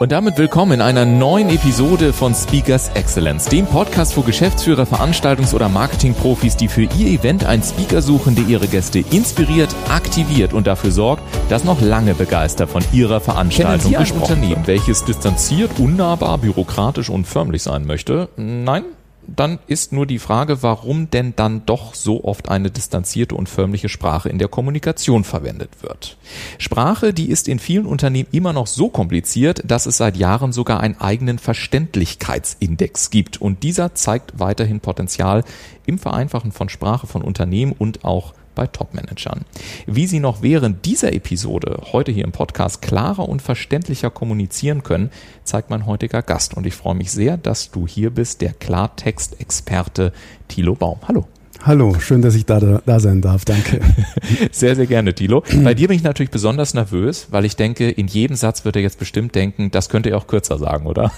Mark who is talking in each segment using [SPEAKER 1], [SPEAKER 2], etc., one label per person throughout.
[SPEAKER 1] Und damit willkommen in einer neuen Episode von Speakers Excellence, dem Podcast für Geschäftsführer, Veranstaltungs- oder Marketingprofis, die für ihr Event einen Speaker suchen, der ihre Gäste inspiriert, aktiviert und dafür sorgt, dass noch lange begeistert von ihrer Veranstaltung gesprochen wird. Welches distanziert, unnahbar, bürokratisch und förmlich sein möchte? Nein? Dann ist nur die Frage, warum denn dann doch so oft eine distanzierte und förmliche Sprache in der Kommunikation verwendet wird. Sprache, die ist in vielen Unternehmen immer noch so kompliziert, dass es seit Jahren sogar einen eigenen Verständlichkeitsindex gibt und dieser zeigt weiterhin Potenzial im Vereinfachen von Sprache von Unternehmen und auch bei Topmanagern. Wie Sie noch während dieser Episode heute hier im Podcast klarer und verständlicher kommunizieren können, zeigt mein heutiger Gast. Und ich freue mich sehr, dass du hier bist, der Klartextexperte Thilo Baum. Hallo.
[SPEAKER 2] Hallo, schön, dass ich da, da, sein darf. Danke.
[SPEAKER 1] Sehr, sehr gerne, Thilo. Bei dir bin ich natürlich besonders nervös, weil ich denke, in jedem Satz wird er jetzt bestimmt denken, das könnte er auch kürzer sagen, oder?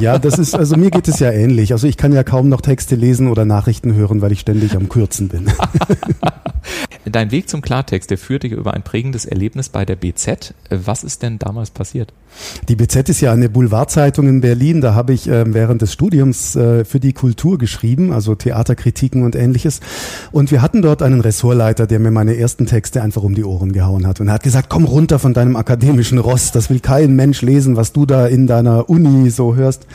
[SPEAKER 2] Ja, das ist, also mir geht es ja ähnlich. Also ich kann ja kaum noch Texte lesen oder Nachrichten hören, weil ich ständig am Kürzen bin.
[SPEAKER 1] Dein Weg zum Klartext, der führte über ein prägendes Erlebnis bei der BZ. Was ist denn damals passiert?
[SPEAKER 2] Die BZ ist ja eine Boulevardzeitung in Berlin. Da habe ich äh, während des Studiums äh, für die Kultur geschrieben, also Theaterkritiken und ähnliches. Und wir hatten dort einen Ressortleiter, der mir meine ersten Texte einfach um die Ohren gehauen hat und er hat gesagt, komm runter von deinem akademischen Ross. Das will kein Mensch lesen, was du da in deiner Uni so hörst.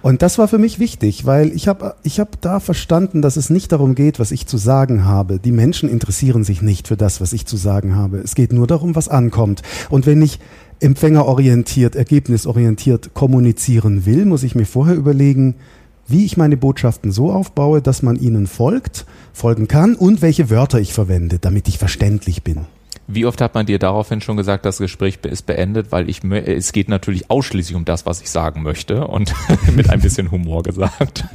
[SPEAKER 2] Und das war für mich wichtig, weil ich habe ich hab da verstanden, dass es nicht darum geht, was ich zu sagen habe. Die Menschen interessieren sich nicht für das, was ich zu sagen habe. Es geht nur darum, was ankommt. Und wenn ich empfängerorientiert, ergebnisorientiert kommunizieren will, muss ich mir vorher überlegen, wie ich meine Botschaften so aufbaue, dass man ihnen folgt, folgen kann und welche Wörter ich verwende, damit ich verständlich bin.
[SPEAKER 1] Wie oft hat man dir daraufhin schon gesagt, das Gespräch ist beendet, weil ich es geht natürlich ausschließlich um das, was ich sagen möchte und mit ein bisschen Humor gesagt.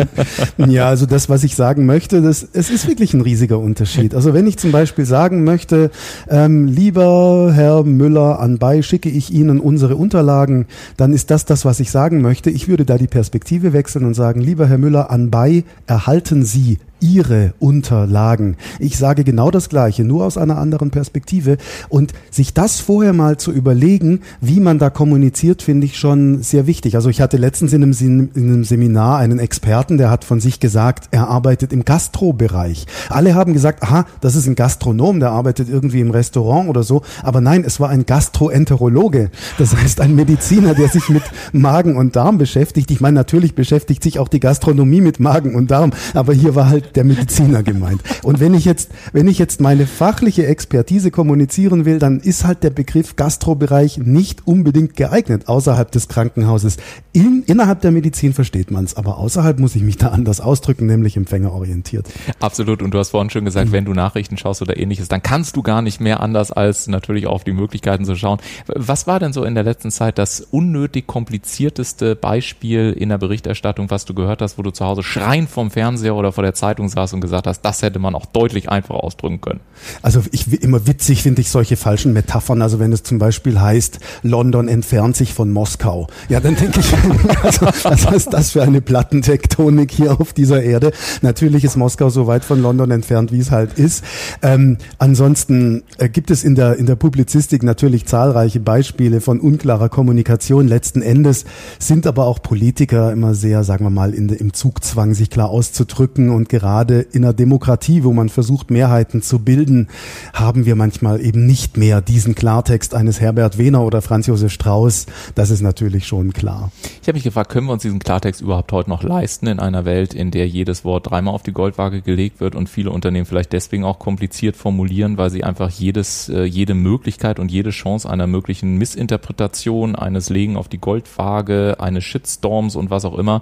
[SPEAKER 2] Ja, also das, was ich sagen möchte, das es ist wirklich ein riesiger Unterschied. Also wenn ich zum Beispiel sagen möchte, ähm, lieber Herr Müller, anbei schicke ich Ihnen unsere Unterlagen, dann ist das das, was ich sagen möchte. Ich würde da die Perspektive wechseln und sagen, lieber Herr Müller, anbei erhalten Sie ihre Unterlagen. Ich sage genau das Gleiche, nur aus einer anderen Perspektive. Und sich das vorher mal zu überlegen, wie man da kommuniziert, finde ich schon sehr wichtig. Also ich hatte letztens in einem, in einem Seminar einen Experten, der hat von sich gesagt, er arbeitet im Gastrobereich. Alle haben gesagt, aha, das ist ein Gastronom, der arbeitet irgendwie im Restaurant oder so. Aber nein, es war ein Gastroenterologe. Das heißt ein Mediziner, der sich mit Magen und Darm beschäftigt. Ich meine, natürlich beschäftigt sich auch die Gastronomie mit Magen und Darm. Aber hier war halt der Mediziner gemeint. Und wenn ich jetzt, wenn ich jetzt meine fachliche Expertise kommunizieren will, dann ist halt der Begriff Gastrobereich nicht unbedingt geeignet außerhalb des Krankenhauses. In, innerhalb der Medizin versteht man es, aber außerhalb muss ich mich da anders ausdrücken, nämlich empfängerorientiert.
[SPEAKER 1] Absolut. Und du hast vorhin schon gesagt, mhm. wenn du Nachrichten schaust oder ähnliches, dann kannst du gar nicht mehr anders als natürlich auf die Möglichkeiten zu schauen. Was war denn so in der letzten Zeit das unnötig komplizierteste Beispiel in der Berichterstattung, was du gehört hast, wo du zu Hause schreien vom Fernseher oder vor der Zeitung Zeitung saß und gesagt hast, das hätte man auch deutlich einfacher ausdrücken können.
[SPEAKER 2] Also ich immer witzig finde ich solche falschen Metaphern. Also wenn es zum Beispiel heißt, London entfernt sich von Moskau. Ja, dann denke ich, also, was ist das für eine Plattentektonik hier auf dieser Erde? Natürlich ist Moskau so weit von London entfernt, wie es halt ist. Ähm, ansonsten äh, gibt es in der, in der Publizistik natürlich zahlreiche Beispiele von unklarer Kommunikation. Letzten Endes sind aber auch Politiker immer sehr, sagen wir mal, in, im Zugzwang, sich klar auszudrücken und gerade gerade in einer Demokratie, wo man versucht, Mehrheiten zu bilden, haben wir manchmal eben nicht mehr diesen Klartext eines Herbert Wehner oder Franz Josef Strauß. Das ist natürlich schon klar.
[SPEAKER 1] Ich habe mich gefragt, können wir uns diesen Klartext überhaupt heute noch leisten in einer Welt, in der jedes Wort dreimal auf die Goldwaage gelegt wird und viele Unternehmen vielleicht deswegen auch kompliziert formulieren, weil sie einfach jedes, äh, jede Möglichkeit und jede Chance einer möglichen Missinterpretation, eines Legen auf die Goldwaage, eines Shitstorms und was auch immer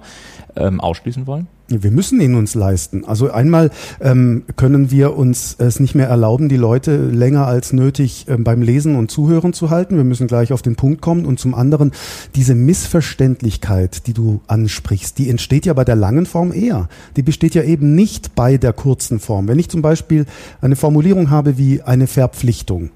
[SPEAKER 1] ähm, ausschließen wollen?
[SPEAKER 2] Wir müssen ihn uns leisten. Also einmal ähm, können wir uns es nicht mehr erlauben, die Leute länger als nötig ähm, beim Lesen und Zuhören zu halten. Wir müssen gleich auf den Punkt kommen. Und zum anderen diese Missverständlichkeit, die du ansprichst, die entsteht ja bei der langen Form eher. Die besteht ja eben nicht bei der kurzen Form. Wenn ich zum Beispiel eine Formulierung habe wie eine Verpflichtung,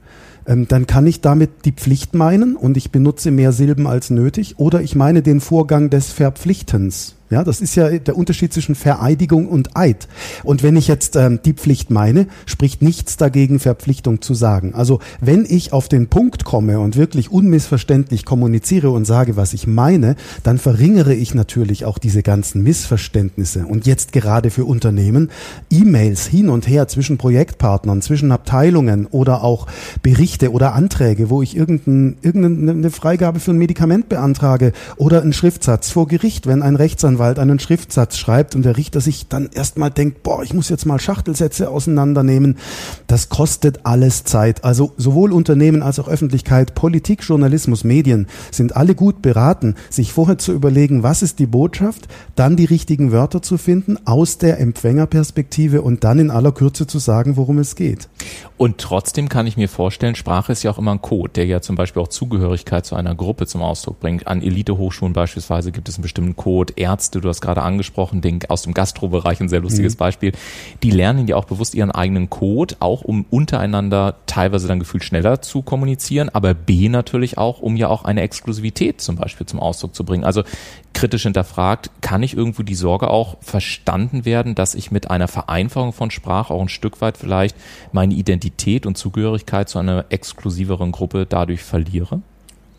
[SPEAKER 2] ähm, dann kann ich damit die Pflicht meinen und ich benutze mehr Silben als nötig oder ich meine den Vorgang des Verpflichtens. Ja, das ist ja der Unterschied zwischen Vereidigung und Eid. Und wenn ich jetzt ähm, die Pflicht meine, spricht nichts dagegen, Verpflichtung zu sagen. Also wenn ich auf den Punkt komme und wirklich unmissverständlich kommuniziere und sage, was ich meine, dann verringere ich natürlich auch diese ganzen Missverständnisse. Und jetzt gerade für Unternehmen, E-Mails hin und her zwischen Projektpartnern, zwischen Abteilungen oder auch Berichte oder Anträge, wo ich irgendein, irgendeine Freigabe für ein Medikament beantrage oder einen Schriftsatz vor Gericht, wenn ein Rechtsanwalt Rechtsanwalt einen Schriftsatz schreibt und der Richter sich dann erstmal denkt, boah, ich muss jetzt mal Schachtelsätze auseinandernehmen, das kostet alles Zeit. Also sowohl Unternehmen als auch Öffentlichkeit, Politik, Journalismus, Medien sind alle gut beraten, sich vorher zu überlegen, was ist die Botschaft, dann die richtigen Wörter zu finden aus der Empfängerperspektive und dann in aller Kürze zu sagen, worum es geht.
[SPEAKER 1] Und trotzdem kann ich mir vorstellen, Sprache ist ja auch immer ein Code, der ja zum Beispiel auch Zugehörigkeit zu einer Gruppe zum Ausdruck bringt. An Elitehochschulen beispielsweise gibt es einen bestimmten Code. Ärzte, du hast gerade angesprochen, den aus dem Gastrobereich ein sehr lustiges mhm. Beispiel. Die lernen ja auch bewusst ihren eigenen Code, auch um untereinander teilweise dann gefühlt schneller zu kommunizieren, aber B natürlich auch, um ja auch eine Exklusivität zum Beispiel zum Ausdruck zu bringen. Also kritisch hinterfragt, kann ich irgendwo die Sorge auch verstanden werden, dass ich mit einer Vereinfachung von Sprache auch ein Stück weit vielleicht meine Identität und Zugehörigkeit zu einer exklusiveren Gruppe dadurch verliere?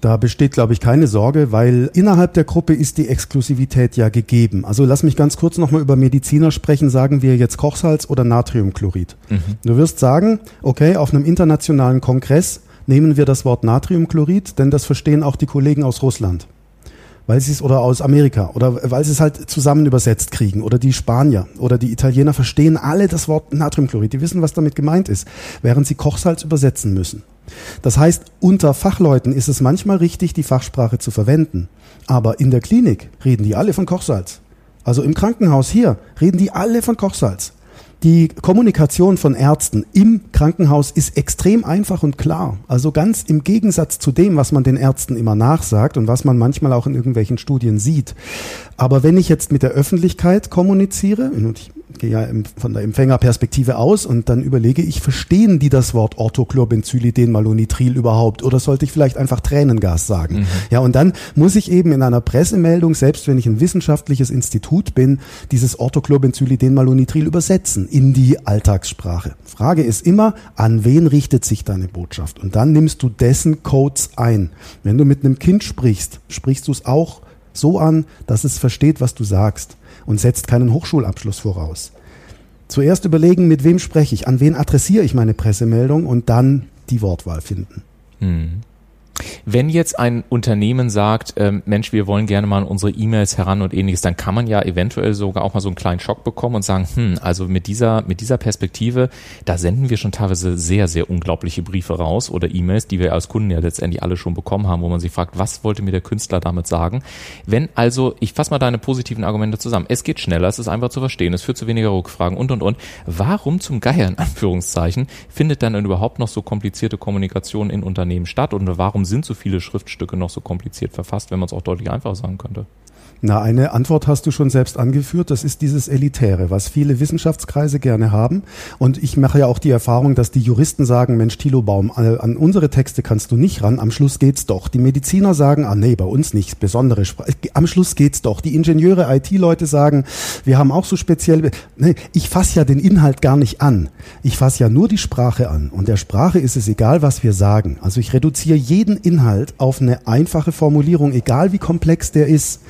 [SPEAKER 2] Da besteht, glaube ich, keine Sorge, weil innerhalb der Gruppe ist die Exklusivität ja gegeben. Also lass mich ganz kurz nochmal über Mediziner sprechen. Sagen wir jetzt Kochsalz oder Natriumchlorid. Mhm. Du wirst sagen, okay, auf einem internationalen Kongress nehmen wir das Wort Natriumchlorid, denn das verstehen auch die Kollegen aus Russland weil sie es oder aus Amerika oder weil sie es halt zusammen übersetzt kriegen oder die Spanier oder die Italiener verstehen alle das Wort Natriumchlorid, die wissen, was damit gemeint ist, während sie Kochsalz übersetzen müssen. Das heißt, unter Fachleuten ist es manchmal richtig, die Fachsprache zu verwenden, aber in der Klinik reden die alle von Kochsalz. Also im Krankenhaus hier reden die alle von Kochsalz. Die Kommunikation von Ärzten im Krankenhaus ist extrem einfach und klar. Also ganz im Gegensatz zu dem, was man den Ärzten immer nachsagt und was man manchmal auch in irgendwelchen Studien sieht. Aber wenn ich jetzt mit der Öffentlichkeit kommuniziere, und ich gehe ja von der Empfängerperspektive aus und dann überlege ich, verstehen die das Wort Orthochlorbenzylidenmalonitril überhaupt oder sollte ich vielleicht einfach Tränengas sagen? Mhm. Ja, und dann muss ich eben in einer Pressemeldung, selbst wenn ich ein wissenschaftliches Institut bin, dieses Orthochlorbenzylidenmalonitril übersetzen in die Alltagssprache. Frage ist immer, an wen richtet sich deine Botschaft? Und dann nimmst du dessen Codes ein. Wenn du mit einem Kind sprichst, sprichst du es auch so an, dass es versteht, was du sagst und setzt keinen Hochschulabschluss voraus. Zuerst überlegen, mit wem spreche ich, an wen adressiere ich meine Pressemeldung und dann die Wortwahl finden.
[SPEAKER 1] Hm. Wenn jetzt ein Unternehmen sagt, ähm, Mensch, wir wollen gerne mal unsere E-Mails heran und ähnliches, dann kann man ja eventuell sogar auch mal so einen kleinen Schock bekommen und sagen, hm, also mit dieser, mit dieser Perspektive, da senden wir schon teilweise sehr, sehr unglaubliche Briefe raus oder E-Mails, die wir als Kunden ja letztendlich alle schon bekommen haben, wo man sich fragt, was wollte mir der Künstler damit sagen? Wenn also, ich fasse mal deine positiven Argumente zusammen, es geht schneller, es ist einfach zu verstehen, es führt zu weniger Rückfragen und, und, und. Warum zum Geier in Anführungszeichen findet dann überhaupt noch so komplizierte Kommunikation in Unternehmen statt und warum sind so viele Schriftstücke noch so kompliziert verfasst, wenn man es auch deutlich einfacher sagen könnte?
[SPEAKER 2] Na, eine Antwort hast du schon selbst angeführt. Das ist dieses Elitäre, was viele Wissenschaftskreise gerne haben. Und ich mache ja auch die Erfahrung, dass die Juristen sagen, Mensch, Thilo Baum, an unsere Texte kannst du nicht ran. Am Schluss geht's doch. Die Mediziner sagen, ah, nee, bei uns nicht. Besondere Sprache. Am Schluss geht's doch. Die Ingenieure, IT-Leute sagen, wir haben auch so spezielle, nee, ich fasse ja den Inhalt gar nicht an. Ich fasse ja nur die Sprache an. Und der Sprache ist es egal, was wir sagen. Also ich reduziere jeden Inhalt auf eine einfache Formulierung, egal wie komplex der ist.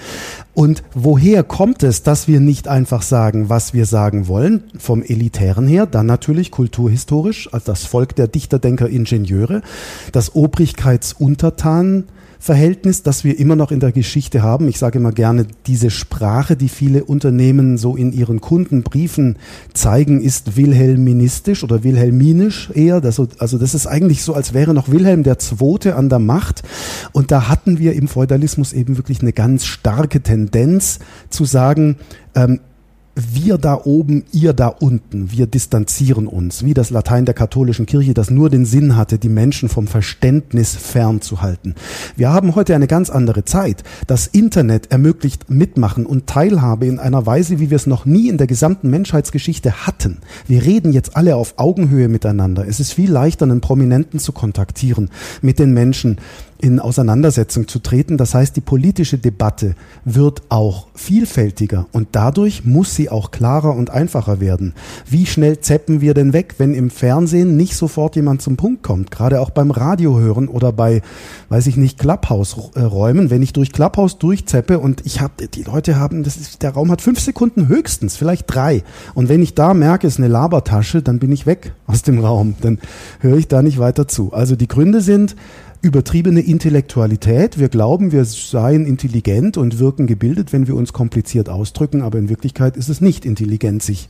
[SPEAKER 2] Und woher kommt es, dass wir nicht einfach sagen, was wir sagen wollen? Vom Elitären her, dann natürlich kulturhistorisch, als das Volk der Dichter, Denker, Ingenieure, das Obrigkeitsuntertanen, Verhältnis, das wir immer noch in der Geschichte haben. Ich sage immer gerne, diese Sprache, die viele Unternehmen so in ihren Kundenbriefen zeigen, ist wilhelministisch oder wilhelminisch eher. Das, also das ist eigentlich so, als wäre noch Wilhelm der Zweite an der Macht. Und da hatten wir im Feudalismus eben wirklich eine ganz starke Tendenz zu sagen, ähm, wir da oben, ihr da unten, wir distanzieren uns, wie das Latein der katholischen Kirche, das nur den Sinn hatte, die Menschen vom Verständnis fernzuhalten. Wir haben heute eine ganz andere Zeit. Das Internet ermöglicht Mitmachen und Teilhabe in einer Weise, wie wir es noch nie in der gesamten Menschheitsgeschichte hatten. Wir reden jetzt alle auf Augenhöhe miteinander. Es ist viel leichter, einen Prominenten zu kontaktieren, mit den Menschen in Auseinandersetzung zu treten. Das heißt, die politische Debatte wird auch vielfältiger und dadurch muss sie auch klarer und einfacher werden. Wie schnell zeppen wir denn weg, wenn im Fernsehen nicht sofort jemand zum Punkt kommt? Gerade auch beim Radio hören oder bei, weiß ich nicht, Clubhouse-Räumen. Wenn ich durch Clubhouse durchzeppe und ich habe, die Leute haben, das ist, der Raum hat fünf Sekunden höchstens, vielleicht drei. Und wenn ich da merke, es ist eine Labertasche, dann bin ich weg aus dem Raum. Dann höre ich da nicht weiter zu. Also die Gründe sind, übertriebene Intellektualität. Wir glauben, wir seien intelligent und wirken gebildet, wenn wir uns kompliziert ausdrücken, aber in Wirklichkeit ist es nicht intelligent, sich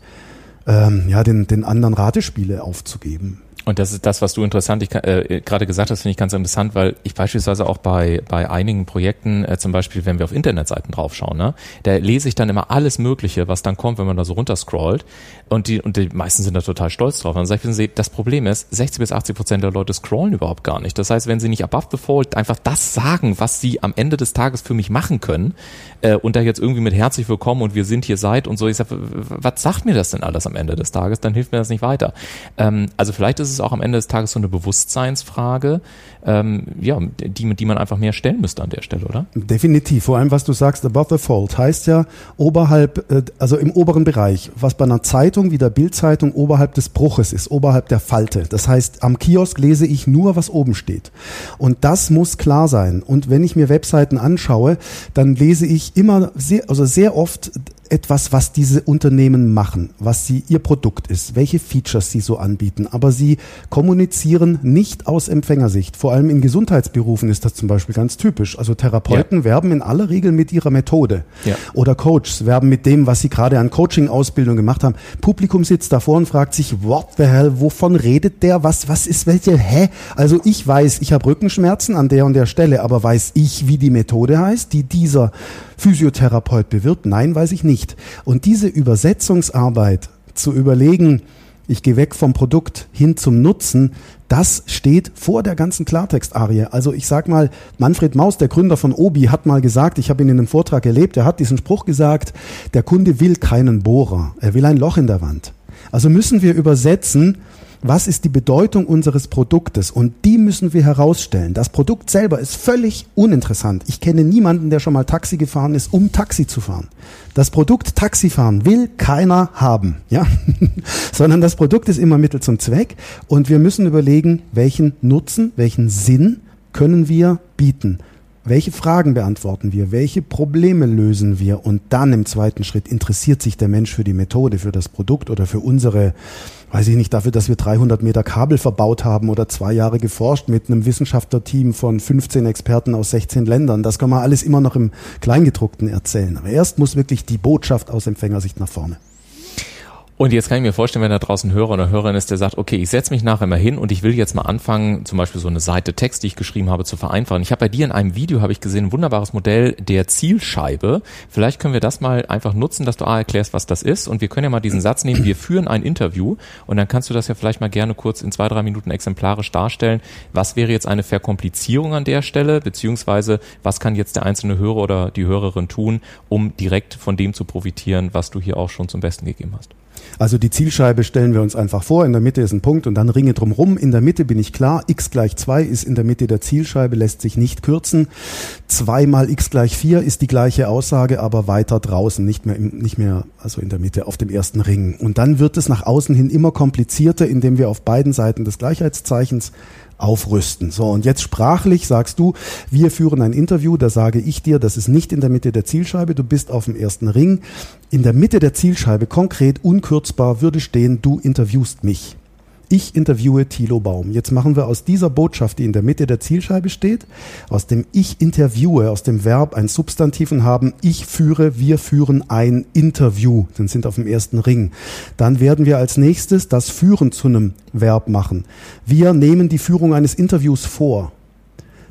[SPEAKER 2] ähm, ja, den, den anderen Ratespiele aufzugeben.
[SPEAKER 1] Und das ist das, was du interessant ich, äh, gerade gesagt hast, finde ich ganz interessant, weil ich beispielsweise auch bei, bei einigen Projekten, äh, zum Beispiel, wenn wir auf Internetseiten draufschauen, ne, da lese ich dann immer alles Mögliche, was dann kommt, wenn man da so runterscrollt. Und die, und die meisten sind da total stolz drauf. Und dann sage ich, das Problem ist, 60 bis 80 Prozent der Leute scrollen überhaupt gar nicht. Das heißt, wenn sie nicht above the fold einfach das sagen, was sie am Ende des Tages für mich machen können, äh, und da jetzt irgendwie mit herzlich willkommen und wir sind hier seid und so, ich sage, was sagt mir das denn alles am Ende des Tages? Dann hilft mir das nicht weiter. Ähm, also vielleicht ist es auch am Ende des Tages so eine Bewusstseinsfrage, ähm, ja, die, die man einfach mehr stellen müsste an der Stelle, oder?
[SPEAKER 2] Definitiv. Vor allem, was du sagst, above the fold, heißt ja oberhalb, äh, also im oberen Bereich, was bei einer Zeitung wie der Bildzeitung oberhalb des Bruches ist, oberhalb der Falte. Das heißt, am Kiosk lese ich nur, was oben steht. Und das muss klar sein. Und wenn ich mir Webseiten anschaue, dann lese ich immer sehr, also sehr oft etwas, was diese Unternehmen machen, was sie ihr Produkt ist, welche Features sie so anbieten. Aber sie kommunizieren nicht aus Empfängersicht. Vor allem in Gesundheitsberufen ist das zum Beispiel ganz typisch. Also Therapeuten ja. werben in aller Regel mit ihrer Methode. Ja. Oder Coaches werben mit dem, was sie gerade an Coaching-Ausbildung gemacht haben. Publikum sitzt davor und fragt sich, what the hell, wovon redet der? Was, was ist welche? Hä? Also ich weiß, ich habe Rückenschmerzen an der und der Stelle, aber weiß ich, wie die Methode heißt, die dieser Physiotherapeut bewirbt? Nein, weiß ich nicht. Und diese Übersetzungsarbeit zu überlegen, ich gehe weg vom Produkt hin zum Nutzen, das steht vor der ganzen Klartext-Arie. Also ich sag mal, Manfred Maus, der Gründer von Obi, hat mal gesagt, ich habe ihn in einem Vortrag erlebt, er hat diesen Spruch gesagt, der Kunde will keinen Bohrer, er will ein Loch in der Wand. Also müssen wir übersetzen, was ist die Bedeutung unseres Produktes und die müssen wir herausstellen. Das Produkt selber ist völlig uninteressant. Ich kenne niemanden, der schon mal Taxi gefahren ist, um Taxi zu fahren. Das Produkt Taxifahren will keiner haben, ja, sondern das Produkt ist immer Mittel zum Zweck und wir müssen überlegen, welchen Nutzen, welchen Sinn können wir bieten. Welche Fragen beantworten wir? Welche Probleme lösen wir? Und dann im zweiten Schritt interessiert sich der Mensch für die Methode, für das Produkt oder für unsere weiß ich nicht, dafür, dass wir 300 Meter Kabel verbaut haben oder zwei Jahre geforscht mit einem Wissenschaftlerteam von 15 Experten aus 16 Ländern. Das kann man alles immer noch im Kleingedruckten erzählen. Aber erst muss wirklich die Botschaft aus Empfängersicht nach vorne.
[SPEAKER 1] Und jetzt kann ich mir vorstellen, wenn da draußen Hörer oder Hörerin ist, der sagt, okay, ich setze mich nachher mal hin und ich will jetzt mal anfangen, zum Beispiel so eine Seite Text, die ich geschrieben habe, zu vereinfachen. Ich habe bei dir in einem Video, habe ich gesehen, ein wunderbares Modell der Zielscheibe. Vielleicht können wir das mal einfach nutzen, dass du A erklärst, was das ist. Und wir können ja mal diesen Satz nehmen, wir führen ein Interview und dann kannst du das ja vielleicht mal gerne kurz in zwei, drei Minuten exemplarisch darstellen. Was wäre jetzt eine Verkomplizierung an der Stelle, beziehungsweise was kann jetzt der einzelne Hörer oder die Hörerin tun, um direkt von dem zu profitieren, was du hier auch schon zum Besten gegeben hast?
[SPEAKER 2] Also die Zielscheibe stellen wir uns einfach vor, in der Mitte ist ein Punkt und dann Ringe drumherum. In der Mitte bin ich klar, x gleich 2 ist in der Mitte der Zielscheibe, lässt sich nicht kürzen. 2 mal x gleich 4 ist die gleiche Aussage, aber weiter draußen, nicht mehr, nicht mehr also in der Mitte auf dem ersten Ring. Und dann wird es nach außen hin immer komplizierter, indem wir auf beiden Seiten des Gleichheitszeichens aufrüsten. So, und jetzt sprachlich sagst du, wir führen ein Interview, da sage ich dir, das ist nicht in der Mitte der Zielscheibe, du bist auf dem ersten Ring. In der Mitte der Zielscheibe, konkret, unkürzbar, würde stehen, du interviewst mich. Ich interviewe Thilo Baum. Jetzt machen wir aus dieser Botschaft, die in der Mitte der Zielscheibe steht, aus dem Ich interviewe, aus dem Verb ein Substantiv und haben Ich führe, wir führen ein Interview. Dann sind auf dem ersten Ring. Dann werden wir als nächstes das Führen zu einem Verb machen. Wir nehmen die Führung eines Interviews vor.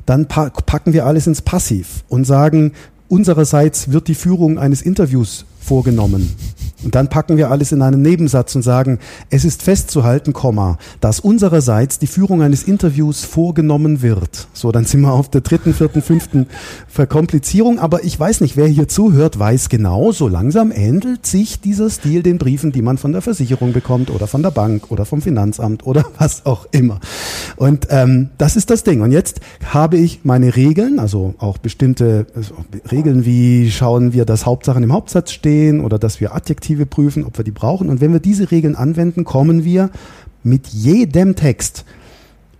[SPEAKER 2] Dann packen wir alles ins Passiv und sagen, unsererseits wird die Führung eines Interviews vorgenommen. Und dann packen wir alles in einen Nebensatz und sagen, es ist festzuhalten, Komma, dass unsererseits die Führung eines Interviews vorgenommen wird. So, dann sind wir auf der dritten, vierten, fünften Verkomplizierung. Aber ich weiß nicht, wer hier zuhört, weiß genau, so langsam ähnelt sich dieser Stil den Briefen, die man von der Versicherung bekommt oder von der Bank oder vom Finanzamt oder was auch immer. Und ähm, das ist das Ding. Und jetzt habe ich meine Regeln, also auch bestimmte also Regeln wie schauen wir, dass Hauptsachen im Hauptsatz stehen oder dass wir Adjektive Adjektive prüfen, ob wir die brauchen. Und wenn wir diese Regeln anwenden, kommen wir mit jedem Text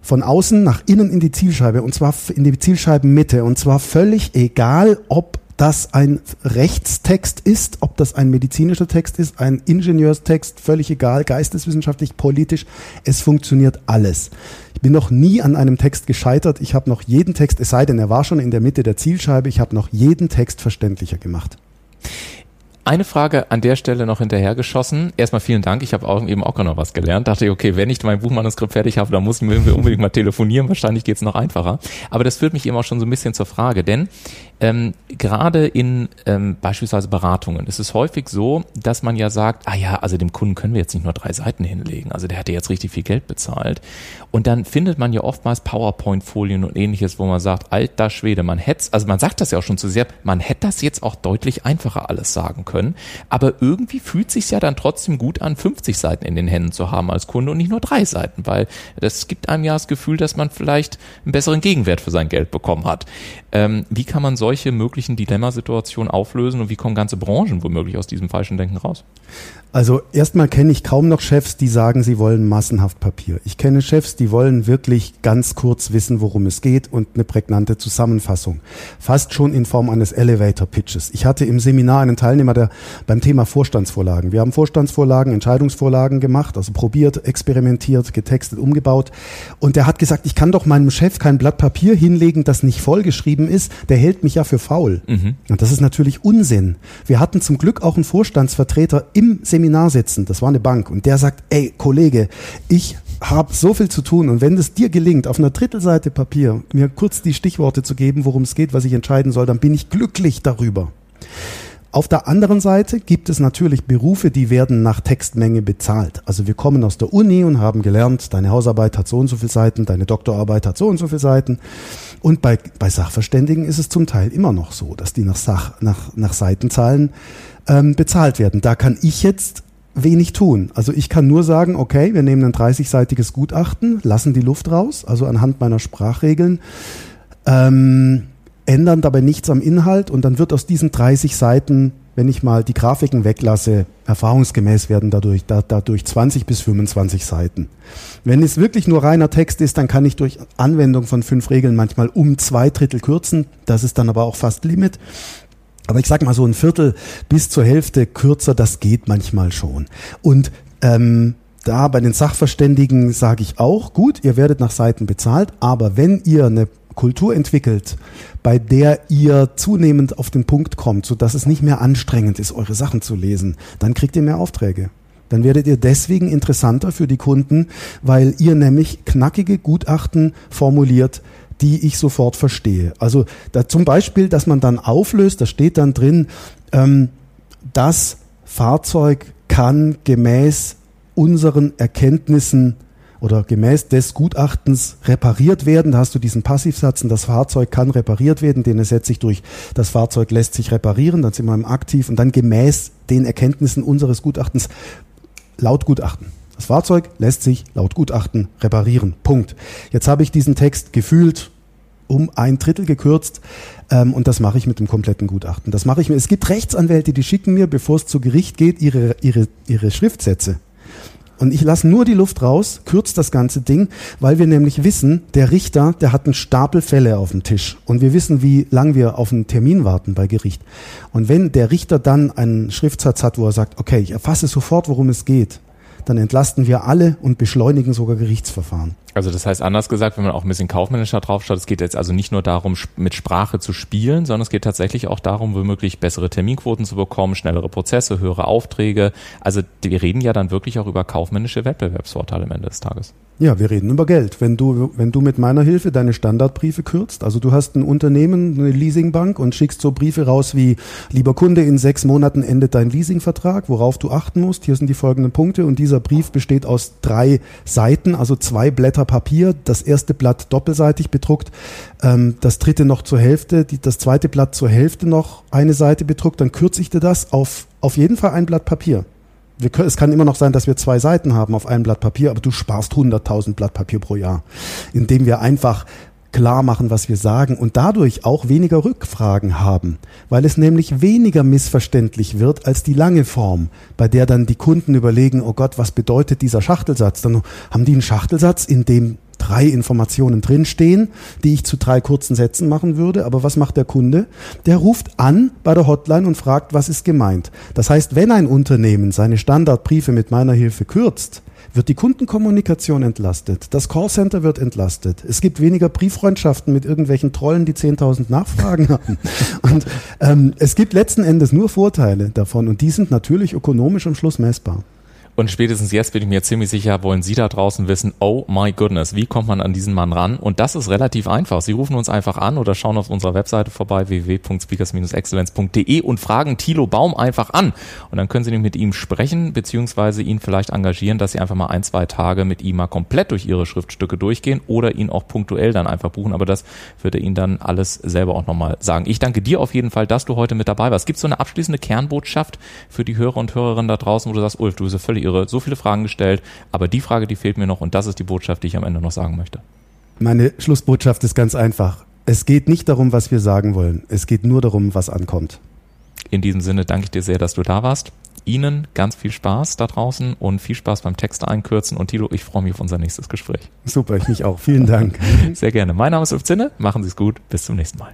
[SPEAKER 2] von außen nach innen in die Zielscheibe und zwar in die Zielscheibenmitte und zwar völlig egal, ob das ein Rechtstext ist, ob das ein medizinischer Text ist, ein Ingenieurstext, völlig egal, geisteswissenschaftlich, politisch, es funktioniert alles. Ich bin noch nie an einem Text gescheitert. Ich habe noch jeden Text, es sei denn, er war schon in der Mitte der Zielscheibe, ich habe noch jeden Text verständlicher gemacht.
[SPEAKER 1] Eine Frage an der Stelle noch hinterhergeschossen. Erstmal vielen Dank. Ich habe auch eben auch noch was gelernt. Dachte ich, okay, wenn ich mein Buchmanuskript fertig habe, dann muss ich mir unbedingt mal telefonieren. Wahrscheinlich geht's noch einfacher. Aber das führt mich eben auch schon so ein bisschen zur Frage, denn ähm, gerade in ähm, beispielsweise Beratungen ist es häufig so, dass man ja sagt, ah ja, also dem Kunden können wir jetzt nicht nur drei Seiten hinlegen. Also der hat ja jetzt richtig viel Geld bezahlt. Und dann findet man ja oftmals PowerPoint-Folien und ähnliches, wo man sagt, alter Schwede, man hätte also man sagt das ja auch schon zu sehr, man hätte das jetzt auch deutlich einfacher alles sagen können. Aber irgendwie fühlt sich ja dann trotzdem gut an, 50 Seiten in den Händen zu haben als Kunde und nicht nur drei Seiten, weil das gibt einem ja das Gefühl, dass man vielleicht einen besseren Gegenwert für sein Geld bekommen hat. Ähm, wie kann man solche möglichen Dilemmasituationen auflösen und wie kommen ganze Branchen womöglich aus diesem falschen Denken raus?
[SPEAKER 2] Also erstmal kenne ich kaum noch Chefs, die sagen, sie wollen massenhaft Papier. Ich kenne Chefs, die wollen wirklich ganz kurz wissen, worum es geht und eine prägnante Zusammenfassung. Fast schon in Form eines Elevator Pitches. Ich hatte im Seminar einen Teilnehmer, der beim Thema Vorstandsvorlagen. Wir haben Vorstandsvorlagen, Entscheidungsvorlagen gemacht, also probiert, experimentiert, getextet, umgebaut. Und der hat gesagt, ich kann doch meinem Chef kein Blatt Papier hinlegen, das nicht vollgeschrieben ist. Der hält mich ja für faul. Mhm. Und das ist natürlich Unsinn. Wir hatten zum Glück auch einen Vorstandsvertreter im Seminar Seminar sitzen, das war eine Bank, und der sagt, ey, Kollege, ich habe so viel zu tun und wenn es dir gelingt, auf einer Drittelseite Papier mir kurz die Stichworte zu geben, worum es geht, was ich entscheiden soll, dann bin ich glücklich darüber. Auf der anderen Seite gibt es natürlich Berufe, die werden nach Textmenge bezahlt. Also wir kommen aus der Uni und haben gelernt, deine Hausarbeit hat so und so viele Seiten, deine Doktorarbeit hat so und so viele Seiten. Und bei, bei Sachverständigen ist es zum Teil immer noch so, dass die nach, Sach, nach, nach Seitenzahlen ähm, bezahlt werden. Da kann ich jetzt wenig tun. Also ich kann nur sagen, okay, wir nehmen ein 30-seitiges Gutachten, lassen die Luft raus, also anhand meiner Sprachregeln. Ähm, ändern dabei nichts am Inhalt und dann wird aus diesen 30 Seiten, wenn ich mal die Grafiken weglasse, erfahrungsgemäß werden dadurch, da, dadurch 20 bis 25 Seiten. Wenn es wirklich nur reiner Text ist, dann kann ich durch Anwendung von fünf Regeln manchmal um zwei Drittel kürzen. Das ist dann aber auch fast Limit. Aber ich sag mal so ein Viertel bis zur Hälfte kürzer, das geht manchmal schon. Und ähm, da bei den Sachverständigen sage ich auch, gut, ihr werdet nach Seiten bezahlt, aber wenn ihr eine Kultur entwickelt, bei der ihr zunehmend auf den Punkt kommt, so dass es nicht mehr anstrengend ist, eure Sachen zu lesen, dann kriegt ihr mehr Aufträge. Dann werdet ihr deswegen interessanter für die Kunden, weil ihr nämlich knackige Gutachten formuliert, die ich sofort verstehe. Also da zum Beispiel, dass man dann auflöst, da steht dann drin, ähm, das Fahrzeug kann gemäß unseren Erkenntnissen oder gemäß des Gutachtens repariert werden. Da hast du diesen Passivsatz, das Fahrzeug kann repariert werden, den ersetze ich durch, das Fahrzeug lässt sich reparieren, dann sind wir im Aktiv und dann gemäß den Erkenntnissen unseres Gutachtens laut Gutachten. Das Fahrzeug lässt sich laut Gutachten reparieren. Punkt. Jetzt habe ich diesen Text gefühlt um ein Drittel gekürzt ähm, und das mache ich mit dem kompletten Gutachten. Das mache ich mir. Es gibt Rechtsanwälte, die schicken mir, bevor es zu Gericht geht, ihre, ihre, ihre Schriftsätze. Und ich lasse nur die Luft raus, kürze das ganze Ding, weil wir nämlich wissen, der Richter, der hat einen Stapel Fälle auf dem Tisch. Und wir wissen, wie lang wir auf einen Termin warten bei Gericht. Und wenn der Richter dann einen Schriftsatz hat, wo er sagt, okay, ich erfasse sofort, worum es geht, dann entlasten wir alle und beschleunigen sogar Gerichtsverfahren.
[SPEAKER 1] Also das heißt anders gesagt, wenn man auch ein bisschen kaufmännischer draufschaut, es geht jetzt also nicht nur darum, mit Sprache zu spielen, sondern es geht tatsächlich auch darum, womöglich bessere Terminquoten zu bekommen, schnellere Prozesse, höhere Aufträge. Also wir reden ja dann wirklich auch über kaufmännische Wettbewerbsvorteile am Ende des Tages.
[SPEAKER 2] Ja, wir reden über Geld. Wenn du, wenn du mit meiner Hilfe deine Standardbriefe kürzt, also du hast ein Unternehmen, eine Leasingbank und schickst so Briefe raus wie, lieber Kunde, in sechs Monaten endet dein Leasingvertrag, worauf du achten musst. Hier sind die folgenden Punkte und dieser Brief besteht aus drei Seiten, also zwei Blätter Papier. Das erste Blatt doppelseitig bedruckt, ähm, das dritte noch zur Hälfte, die, das zweite Blatt zur Hälfte noch eine Seite bedruckt. Dann kürze ich dir das auf, auf jeden Fall ein Blatt Papier können, es kann immer noch sein, dass wir zwei Seiten haben auf einem Blatt Papier, aber du sparst 100.000 Blatt Papier pro Jahr, indem wir einfach klar machen, was wir sagen und dadurch auch weniger Rückfragen haben, weil es nämlich weniger missverständlich wird als die lange Form, bei der dann die Kunden überlegen, oh Gott, was bedeutet dieser Schachtelsatz? Dann haben die einen Schachtelsatz, in dem drei Informationen drinstehen, die ich zu drei kurzen Sätzen machen würde. Aber was macht der Kunde? Der ruft an bei der Hotline und fragt, was ist gemeint. Das heißt, wenn ein Unternehmen seine Standardbriefe mit meiner Hilfe kürzt, wird die Kundenkommunikation entlastet, das Callcenter wird entlastet, es gibt weniger Brieffreundschaften mit irgendwelchen Trollen, die 10.000 Nachfragen haben. Und ähm, es gibt letzten Endes nur Vorteile davon und die sind natürlich ökonomisch am Schluss messbar.
[SPEAKER 1] Und spätestens jetzt bin ich mir ziemlich sicher, wollen Sie da draußen wissen, oh my goodness, wie kommt man an diesen Mann ran? Und das ist relativ einfach. Sie rufen uns einfach an oder schauen auf unserer Webseite vorbei, www.speakers-excellence.de und fragen Thilo Baum einfach an. Und dann können Sie mit ihm sprechen, beziehungsweise ihn vielleicht engagieren, dass Sie einfach mal ein, zwei Tage mit ihm mal komplett durch Ihre Schriftstücke durchgehen oder ihn auch punktuell dann einfach buchen. Aber das wird er Ihnen dann alles selber auch nochmal sagen. Ich danke dir auf jeden Fall, dass du heute mit dabei warst. Gibt es so eine abschließende Kernbotschaft für die Hörer und Hörerinnen da draußen, wo du sagst, Ulf, du bist ja völlig irre, so viele Fragen gestellt, aber die Frage, die fehlt mir noch und das ist die Botschaft, die ich am Ende noch sagen möchte.
[SPEAKER 2] Meine Schlussbotschaft ist ganz einfach. Es geht nicht darum, was wir sagen wollen. Es geht nur darum, was ankommt.
[SPEAKER 1] In diesem Sinne danke ich dir sehr, dass du da warst. Ihnen ganz viel Spaß da draußen und viel Spaß beim Texte einkürzen. Und Tilo, ich freue mich auf unser nächstes Gespräch.
[SPEAKER 2] Super, ich mich auch. Vielen Dank.
[SPEAKER 1] Sehr gerne. Mein Name ist Ulf Zinne. Machen Sie es gut. Bis zum nächsten Mal.